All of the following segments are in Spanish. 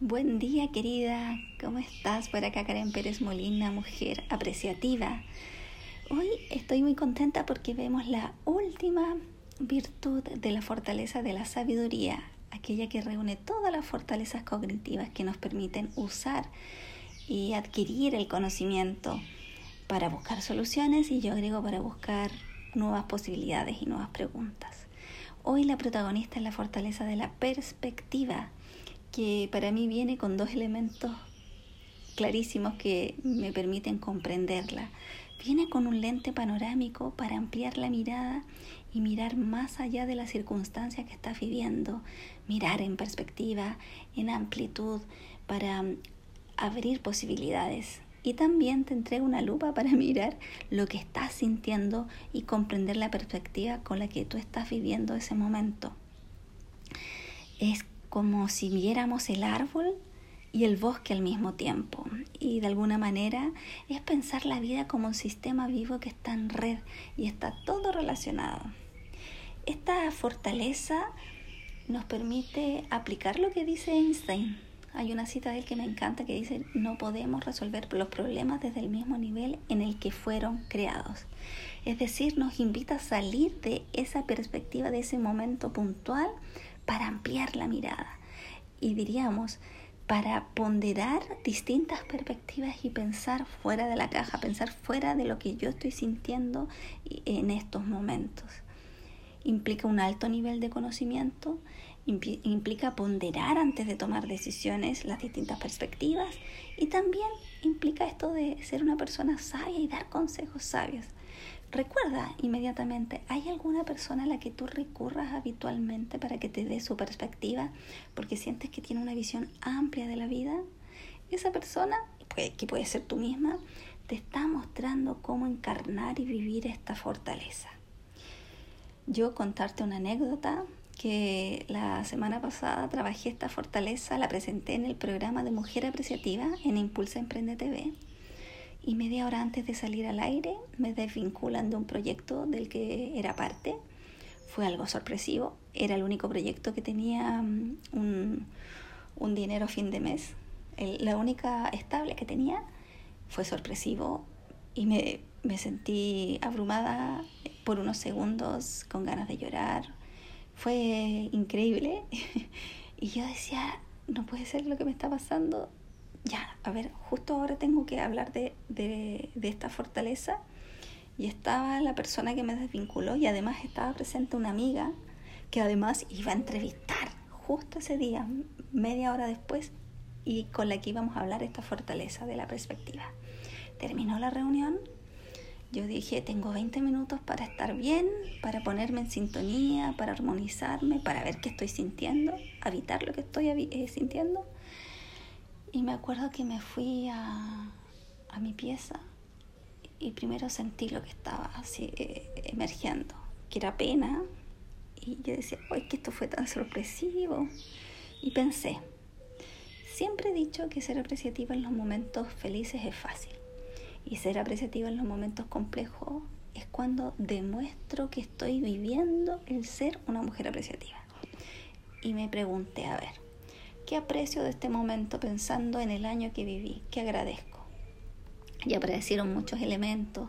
Buen día querida, ¿cómo estás? Por acá Karen Pérez Molina, mujer apreciativa. Hoy estoy muy contenta porque vemos la última virtud de la fortaleza de la sabiduría, aquella que reúne todas las fortalezas cognitivas que nos permiten usar y adquirir el conocimiento para buscar soluciones y yo agrego para buscar nuevas posibilidades y nuevas preguntas. Hoy la protagonista es la fortaleza de la perspectiva que para mí viene con dos elementos clarísimos que me permiten comprenderla. Viene con un lente panorámico para ampliar la mirada y mirar más allá de las circunstancias que estás viviendo, mirar en perspectiva, en amplitud, para abrir posibilidades. Y también te entrega una lupa para mirar lo que estás sintiendo y comprender la perspectiva con la que tú estás viviendo ese momento. Es como si viéramos el árbol y el bosque al mismo tiempo. Y de alguna manera es pensar la vida como un sistema vivo que está en red y está todo relacionado. Esta fortaleza nos permite aplicar lo que dice Einstein. Hay una cita de él que me encanta que dice, no podemos resolver los problemas desde el mismo nivel en el que fueron creados. Es decir, nos invita a salir de esa perspectiva, de ese momento puntual, para ampliar la mirada y diríamos para ponderar distintas perspectivas y pensar fuera de la caja, pensar fuera de lo que yo estoy sintiendo en estos momentos. Implica un alto nivel de conocimiento, implica ponderar antes de tomar decisiones las distintas perspectivas y también implica esto de ser una persona sabia y dar consejos sabios. Recuerda inmediatamente, ¿hay alguna persona a la que tú recurras habitualmente para que te dé su perspectiva porque sientes que tiene una visión amplia de la vida? Esa persona, que puede ser tú misma, te está mostrando cómo encarnar y vivir esta fortaleza. Yo contarte una anécdota que la semana pasada trabajé esta fortaleza, la presenté en el programa de Mujer Apreciativa en Impulsa Emprende TV y media hora antes de salir al aire me desvinculan de un proyecto del que era parte. Fue algo sorpresivo, era el único proyecto que tenía mm, un, dinero a fin de mes. la única estable que tenía fue sorpresivo y me, me sentí abrumada por unos segundos con ganas de llorar. Fue increíble y yo decía, no puede ser lo que me está pasando ya, a ver, justo ahora tengo que hablar de, de, esta fortaleza. Y estaba la persona que me desvinculó y además estaba presente una amiga que además iba a entrevistar justo ese día, media hora después, y con la que íbamos a hablar esta fortaleza de la perspectiva. Terminó la reunión, yo dije, tengo 20 minutos para estar bien, para ponerme en sintonía, para armonizarme, para ver qué estoy sintiendo, habitar lo que estoy eh, sintiendo. Y me acuerdo que me fui a, a mi pieza y primero sentí lo que estaba así eh, emergiendo, que era pena. Y yo decía, ¡ay, que esto fue tan sorpresivo! Y pensé, siempre he dicho que ser apreciativa en los momentos felices es fácil. Y ser apreciativa en los momentos complejos es cuando demuestro que estoy viviendo el ser una mujer apreciativa. Y me pregunté, a ver, ¿Qué aprecio de este momento pensando en el año que viví? ¿Qué agradezco? Y aparecieron muchos elementos.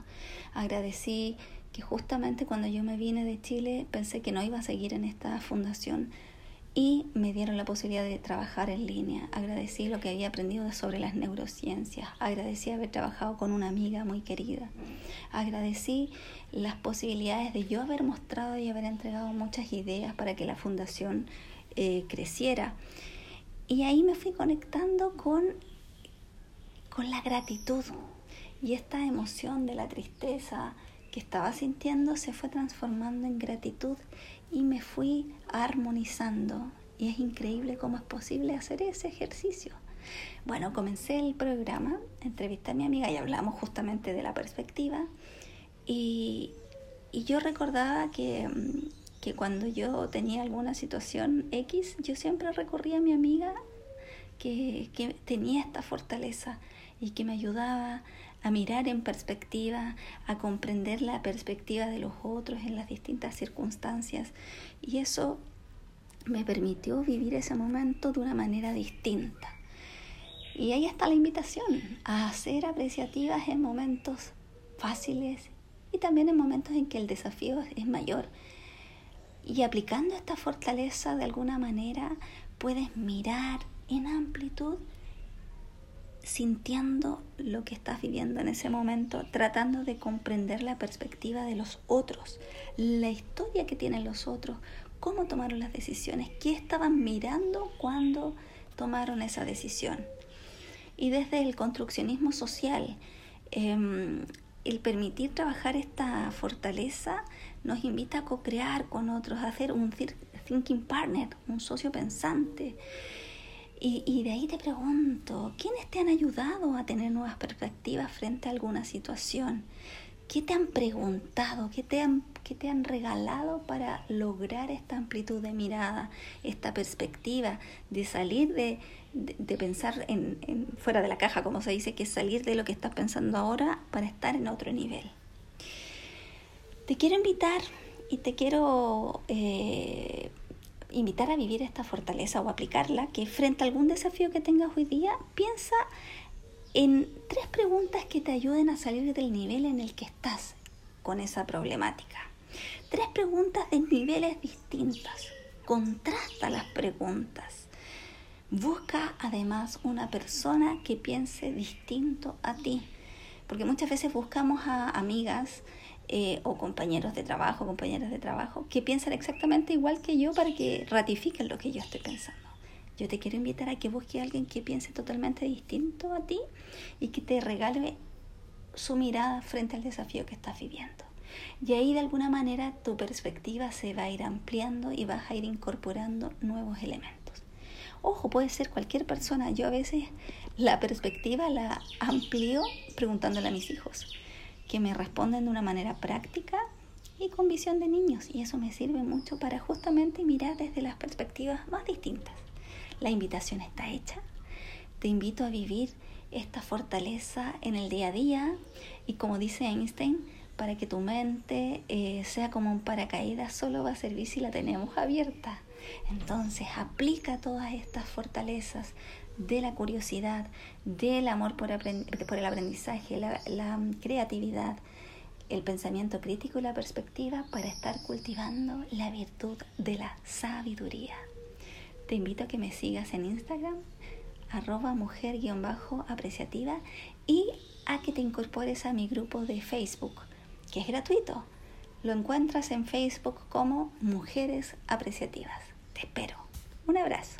Agradecí que justamente cuando yo me vine de Chile pensé que no iba a seguir en esta fundación y me dieron la posibilidad de trabajar en línea. Agradecí lo que había aprendido sobre las neurociencias. Agradecí haber trabajado con una amiga muy querida. Agradecí las posibilidades de yo haber mostrado y haber entregado muchas ideas para que la fundación eh, creciera. Y ahí me fui conectando con, con la gratitud. Y esta emoción de la tristeza que estaba sintiendo se fue transformando en gratitud y me fui armonizando. Y es increíble cómo es posible hacer ese ejercicio. Bueno, comencé el programa, entrevisté a mi amiga y hablamos justamente de la perspectiva. Y, y yo recordaba que mm, que cuando yo tenía alguna situación X, yo siempre recorría a mi amiga que, que tenía esta fortaleza y que me ayudaba a mirar en perspectiva, a comprender la perspectiva de los otros en las distintas circunstancias. Y eso me permitió vivir ese momento de una manera distinta. Y ahí está la invitación a ser apreciativas en momentos fáciles y también en momentos en que el desafío es mayor. Y aplicando esta fortaleza de alguna manera puedes mirar en amplitud sintiendo lo que estás viviendo en ese momento, tratando de comprender la perspectiva de los otros, la historia que tienen los otros, cómo tomaron las decisiones, qué estaban mirando cuando tomaron esa decisión. Y desde el construccionismo social, em, el permitir trabajar esta fortaleza nos invita a co-crear con otros, a hacer un thinking partner, un socio pensante. Y, y, de ahí te pregunto, ¿quiénes te han ayudado a tener nuevas perspectivas frente a alguna situación? ¿Qué te han preguntado? ¿Qué te han, qué te han regalado para lograr esta amplitud de mirada, esta perspectiva de salir de, de, pensar en, fuera de la caja, como se dice, que es salir de lo que estás pensando ahora para estar en otro nivel? Te quiero invitar y te quiero eh, invitar a vivir esta fortaleza o aplicarla, que frente a algún desafío que tengas hoy día, piensa en tres preguntas que te ayuden a salir del nivel en el que estás con esa problemática. Tres preguntas de niveles distintos. Contrasta las preguntas. Busca además una persona que piense distinto a ti. Porque muchas veces buscamos a amigas eh, o compañeros de trabajo, compañeras de trabajo, que piensan exactamente igual que yo para que ratifiquen lo que yo estoy pensando. Yo te quiero invitar a que busques a alguien que piense totalmente distinto a ti y que te regale su mirada frente al desafío que estás viviendo. Y ahí de alguna manera tu perspectiva se va a ir ampliando y vas a ir incorporando nuevos elementos. Ojo, puede ser cualquier persona. Yo a veces la perspectiva la amplío preguntándole a mis hijos que me responden de una manera práctica y con visión de niños. Y eso me sirve mucho para justamente mirar desde las perspectivas más distintas. La invitación está hecha. Te invito a vivir esta fortaleza en el día a día y como dice Einstein, para que tu mente eh, sea como un paracaídas solo va a servir si la tenemos abierta. Entonces aplica todas estas fortalezas de la curiosidad, del amor por, el aprendizaje, la creatividad, el pensamiento crítico y la perspectiva para estar cultivando la virtud de la sabiduría. Te invito a que me sigas en Instagram, arroba mujer-apreciativa y a que te incorpores a mi grupo de Facebook, que es gratuito. Lo encuentras en Facebook como Mujeres Apreciativas. Te espero. Un abrazo.